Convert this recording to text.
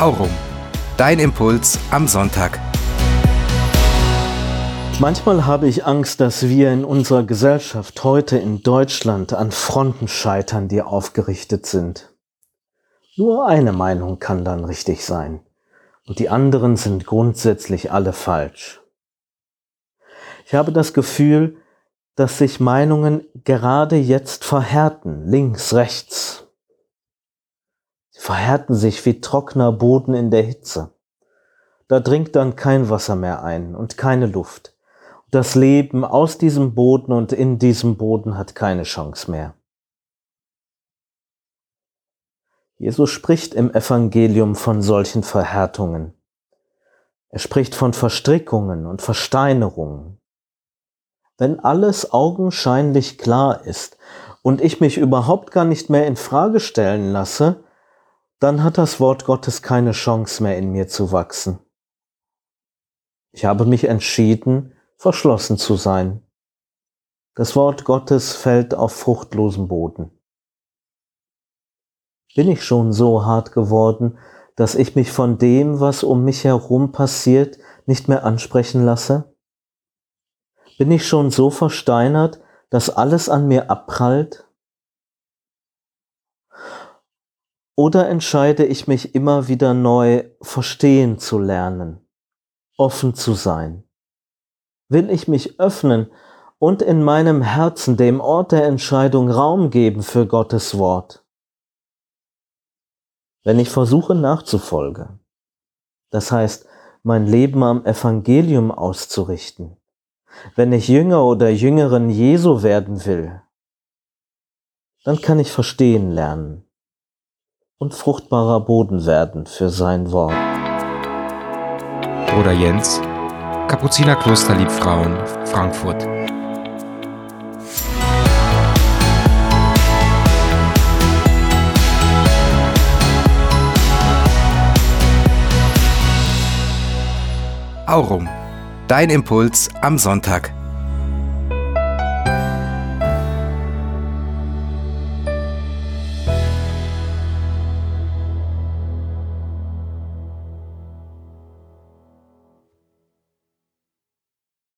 Aurum. Dein Impuls am Sonntag. Manchmal habe ich Angst, dass wir in unserer Gesellschaft heute in Deutschland an Fronten scheitern, die aufgerichtet sind. Nur eine Meinung kann dann richtig sein und die anderen sind grundsätzlich alle falsch. Ich habe das Gefühl, dass sich Meinungen gerade jetzt verhärten, links, rechts. Verhärten sich wie trockener Boden in der Hitze. Da dringt dann kein Wasser mehr ein und keine Luft. Das Leben aus diesem Boden und in diesem Boden hat keine Chance mehr. Jesus spricht im Evangelium von solchen Verhärtungen. Er spricht von Verstrickungen und Versteinerungen. Wenn alles augenscheinlich klar ist und ich mich überhaupt gar nicht mehr in Frage stellen lasse, dann hat das Wort Gottes keine Chance mehr in mir zu wachsen. Ich habe mich entschieden, verschlossen zu sein. Das Wort Gottes fällt auf fruchtlosen Boden. Bin ich schon so hart geworden, dass ich mich von dem, was um mich herum passiert, nicht mehr ansprechen lasse? Bin ich schon so versteinert, dass alles an mir abprallt? Oder entscheide ich mich immer wieder neu verstehen zu lernen, offen zu sein? Will ich mich öffnen und in meinem Herzen dem Ort der Entscheidung Raum geben für Gottes Wort? Wenn ich versuche nachzufolgen, das heißt, mein Leben am Evangelium auszurichten, wenn ich Jünger oder Jüngerin Jesu werden will, dann kann ich verstehen lernen und fruchtbarer Boden werden für sein Wort. Bruder Jens, Kapuzinerkloster Liebfrauen, Frankfurt. Aurum. Dein Impuls am Sonntag.